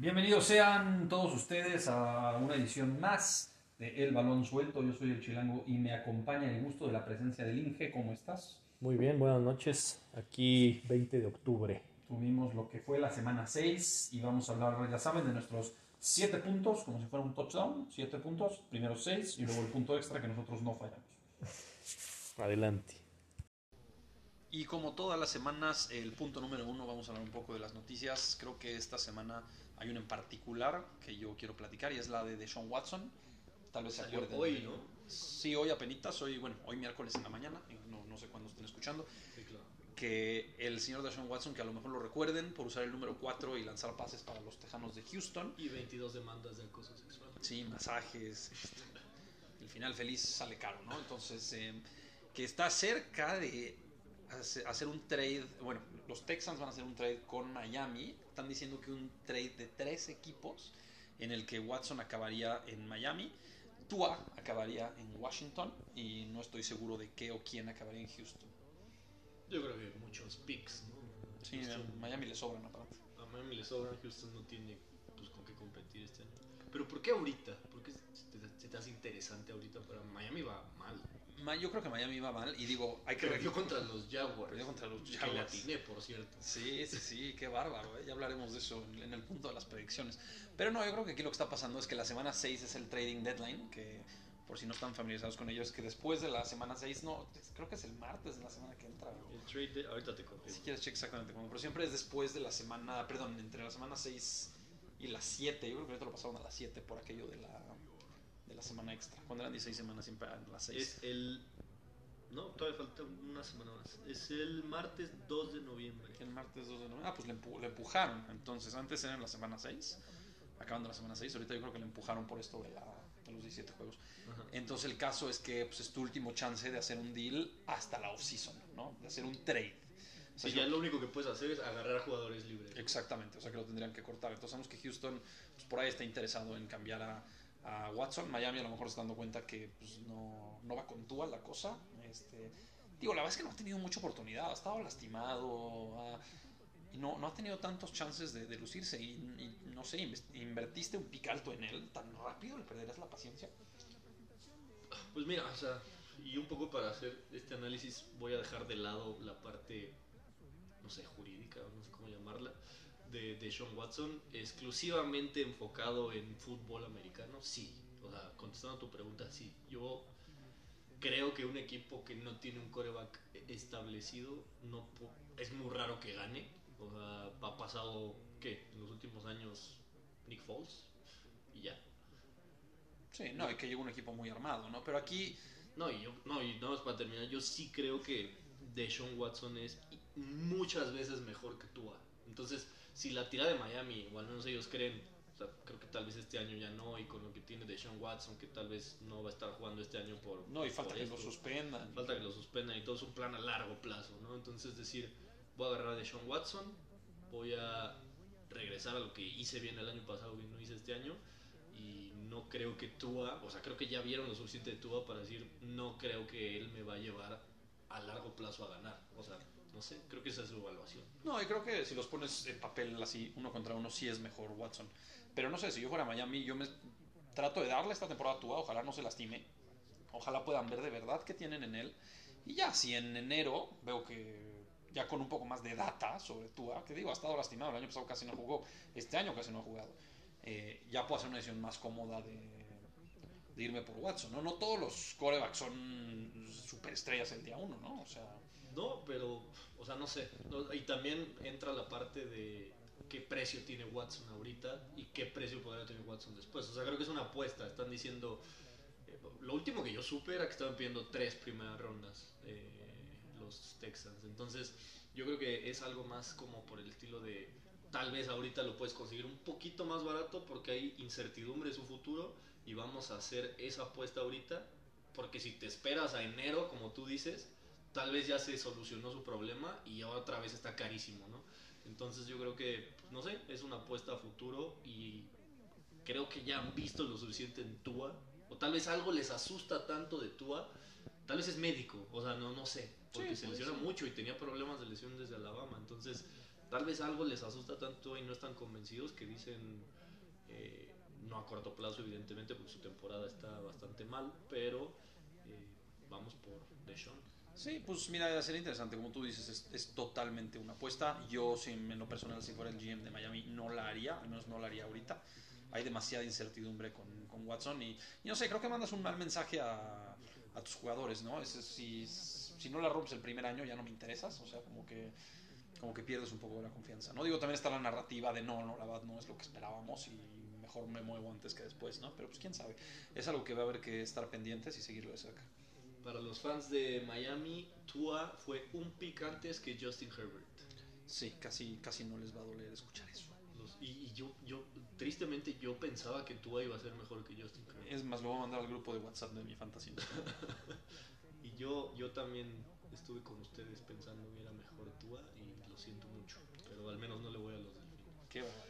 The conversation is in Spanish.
Bienvenidos sean todos ustedes a una edición más de El Balón Suelto. Yo soy el Chilango y me acompaña el gusto de la presencia del Inge. ¿Cómo estás? Muy bien, buenas noches. Aquí 20 de octubre. Tuvimos lo que fue la semana 6 y vamos a hablar, ya saben, de nuestros 7 puntos, como si fuera un touchdown. 7 puntos, primero 6 y luego el punto extra que nosotros no fallamos. Adelante. Y como todas las semanas, el punto número uno, vamos a hablar un poco de las noticias. Creo que esta semana hay una en particular que yo quiero platicar y es la de Deshaun Watson. Tal vez se acuerden. hoy, ¿no? Sí, hoy apenitas, hoy, bueno, hoy miércoles en la mañana, no, no sé cuándo estén escuchando, Sí, claro. que el señor Deshaun Watson, que a lo mejor lo recuerden por usar el número 4 y lanzar pases para los Tejanos de Houston. Y 22 demandas de acoso sexual. Sí, masajes. este, el final feliz sale caro, ¿no? Entonces, eh, que está cerca de hace- hacer un trade. Bueno, los Texans van a hacer un trade con Miami. Están diciendo que un trade de tres equipos en el que Watson acabaría en Miami. Tua acabaría en Washington y no estoy seguro de qué o quién acabaría en Houston. Yo creo que muchos picks, ¿no? Sí, Houston- a Miami le sobran aparte. a Miami le sobran, Houston no tiene pues, con qué competir este año. Pero ¿por qué ahorita? ¿Por qué se te, hace interesante ahorita? Para Miami va mal. Ma- Yo creo que Miami va mal y digo, hay que Perdió contra los Jaguars. Perdió contra los Que le Jaguars. atiné, por cierto. Sí, sí, sí, qué bárbaro, ¿eh? ya hablaremos de eso en el punto de las predicciones. Pero no, yo creo que aquí lo que está pasando es que la semana 6 es el trading deadline, que por si no están familiarizados con ello, es que después de la semana 6, no, creo que es el martes de la semana que entra. o- El trade, de- ahorita te confirmo. Si quieres, check exactamente cuándo, pero siempre es después de la semana, perdón, entre la semana 6 y la 7, yo creo que ahorita lo pasaron a las 7 por aquello de la, de la semana extra. Cuando eran 16 semanas siempre eran las 6. Es el... No, todavía falta una semana más. Es el martes 2 de noviembre. El martes 2 de noviembre. Ah, pues le, empu- le empujaron. Entonces, antes era en la semana 6, acabando la semana 6. Ahorita yo creo que le empujaron por esto de, la, de los 17 juegos. Ajá. Entonces, el caso es que pues, es tu último chance de hacer un deal hasta la offseason, ¿no? De hacer un trade. O sea, Sí, yo- ya lo único que puedes hacer es agarrar jugadores libres. Exactamente, o sea que lo tendrían que cortar. Entonces, sabemos que Houston pues, por ahí está interesado en cambiar a, a Watson. Miami a lo mejor se está dando cuenta que pues, no, no va con Tua la cosa. Este, digo, la verdad es que no ha tenido mucha oportunidad. Ha estado lastimado. ha- y no, no ha tenido tantos chances de, de lucirse. Y, y no sé, invertiste un pic alto en él tan rápido, le perderás la paciencia. Pues mira, o sea, y un poco para hacer este análisis voy a dejar de lado la parte, no sé, jurídica, no sé cómo llamarla, de, de Sean Watson, exclusivamente enfocado en fútbol americano, sí. O sea, contestando a tu pregunta, sí. Yo creo que un equipo que no tiene un coreback establecido, no es muy raro que gane. O sea, ha pasado, ¿qué? En los últimos años, Nick Foles y ya. Sí, no, hay que llega un equipo muy armado, ¿no? Pero aquí No, y yo, no, y nada más para terminar, yo sí creo que Deshaun Watson es muchas veces mejor que Tua. Entonces, si la tira de Miami, o al menos ellos creen, o sea, creo que tal vez este año ya no, y con lo que tiene Deshaun Watson, que tal vez no va a estar jugando este año por. no, y falta que lo suspendan. Falta que lo suspendan y todo es un plan a largo plazo, ¿no? Entonces, decir, voy a agarrar a Deshaun Watson, voy a regresar a lo que hice bien el año pasado y no hice este año. Y no creo que Tua, o sea, creo que ya vieron lo suficiente de Tua para decir, no creo que él me va a llevar a largo plazo a ganar. O sea, no sé, creo que esa es su evaluación. No, y creo que si los pones en papel así, uno contra uno, sí es mejor Watson. Pero no sé, si yo fuera Miami, yo me trato de darle esta temporada a Tua, ojalá no se lastime. Ojalá puedan ver de verdad qué tienen en él. Y ya, si en enero veo que ya con un poco más de data sobre Tua, que digo, ha estado lastimado, el año pasado casi no jugó, este año casi no ha jugado, eh, ya puedo hacer una decisión más cómoda de, de irme por Watson. ¿no? no todos los corebacks son superestrellas el día uno, ¿no? O sea, No, pero, o sea, no sé. No, y también entra la parte de qué precio tiene Watson ahorita y qué precio podría tener Watson después. O sea, creo que es una apuesta. Están diciendo. eh, lo último que yo supe era que estaban pidiendo tres primeras rondas eh, los Texans. Entonces, yo creo que es algo más como por el estilo de. Tal vez ahorita lo puedes conseguir un poquito más barato porque hay incertidumbre de su futuro y vamos a hacer esa apuesta ahorita. Porque si te esperas a enero, como tú dices, tal vez ya se solucionó su problema y ahora otra vez está carísimo, ¿no? Entonces yo creo que, pues, no sé, es una apuesta a futuro y creo que ya han visto lo suficiente en Tua, o tal vez algo les asusta tanto de Tua, tal vez es médico, o sea, no, no sé, porque Sí, se lesiona mucho y tenía problemas de lesión desde Alabama, entonces tal vez algo les asusta tanto y no están convencidos que dicen, eh, no a corto plazo evidentemente, porque su temporada está bastante mal, pero eh, vamos por Deshaun. Sí, pues mira, sería interesante, como tú dices, es, totalmente una apuesta. Yo, si en lo personal, si fuera el GM de Miami, no la haría, al menos no la haría ahorita. Hay demasiada incertidumbre con, con Watson y, y no sé, creo que mandas un mal mensaje a, a tus jugadores, ¿no? Es, si, si no la rompes el primer año ya no me interesas, o sea, como que como que pierdes un poco de la confianza. No digo, también está la narrativa de no, no, la verdad no es lo que esperábamos y mejor me muevo antes que después, ¿no? Pero pues quién sabe. Es algo que va a haber que estar pendientes y seguirlo de cerca. Para los fans de Miami, Tua fue un pick antes que Justin Herbert. Sí, casi, casi no les va a doler escuchar eso. Los- y y yo, yo, tristemente, yo pensaba que Tua iba a ser mejor que Justin Herbert. Es más, lo voy a mandar al grupo de WhatsApp de mi fantasy. Y yo, yo también estuve con ustedes pensando que era mejor Tua y lo siento mucho. Pero al menos no le voy a los Delfines.